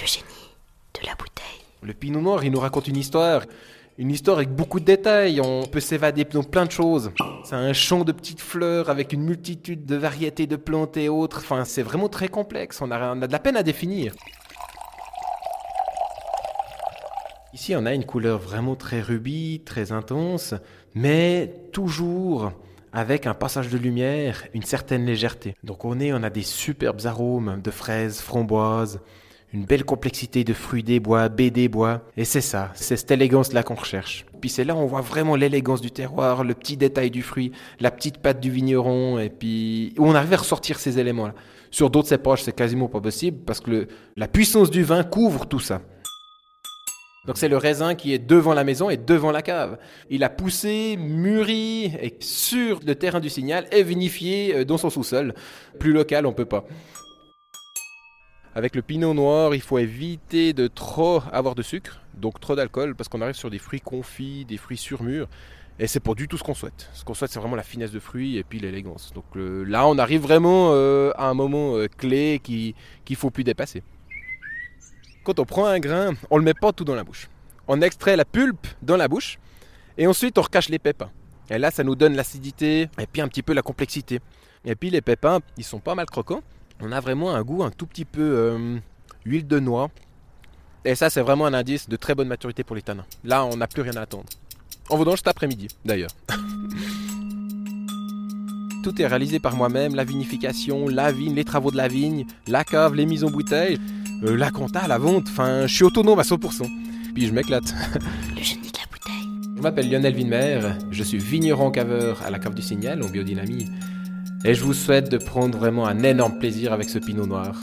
Le génie de la bouteille. Le pinot noir, il nous raconte une histoire. Une histoire avec beaucoup de détails, on peut s'évader dans plein de choses. C'est un champ de petites fleurs avec une multitude de variétés de plantes et autres. Enfin, c'est vraiment très complexe, on a, on de la peine à définir. Ici, on a une couleur vraiment très rubis, très intense, mais toujours avec un passage de lumière, une certaine légèreté. Donc au nez, on a des superbes arômes de fraises, framboises, une belle complexité de fruits des bois, baies des bois. Et c'est ça, c'est cette élégance-là qu'on recherche. Puis c'est là où on voit vraiment l'élégance du terroir, le petit détail du fruit, la petite patte du vigneron, et puis on arrive à ressortir ces éléments-là. Sur d'autres cépages, c'est quasiment pas possible parce que la puissance du vin couvre tout ça. Donc c'est le raisin qui est devant la maison et devant la cave. Il a poussé, mûri et sur le terrain du signal et vinifié euh, dans son sous-sol. Plus local, on peut pas. Avec le pinot noir, il faut éviter de trop avoir de sucre, donc trop d'alcool, parce qu'on arrive sur des fruits confits, des fruits surmûrs. Et c'est pas du tout ce qu'on souhaite. Ce qu'on souhaite, c'est vraiment la finesse de fruits et puis l'élégance. Donc euh, là, on arrive vraiment euh, à un moment euh, clé qui- qu'il faut plus dépasser. Quand on prend un grain, on le met pas tout dans la bouche. On extrait la pulpe dans la bouche et ensuite on recache les pépins. Et là, ça nous donne l'acidité et puis un petit peu la complexité. Et puis les pépins, ils sont pas mal croquants. On a vraiment un goût un tout petit peu euh, huile de noix. Et ça, c'est vraiment un indice de très bonne maturité pour les tanins. Là, on n'a plus rien à attendre. On vendange cet après-midi, d'ailleurs. Tout est réalisé par moi-même, la vinification, la vigne, les travaux de la vigne, la cave, les mises en bouteille, euh, la compta, la vente. Enfin, je suis autonome à 100%. Puis je m'éclate. Le génie de la bouteille. Je m'appelle Lionel Winmer, je suis vigneron caveur à la cave du Signal en biodynamie. Et je vous souhaite de prendre vraiment un énorme plaisir avec ce pinot noir.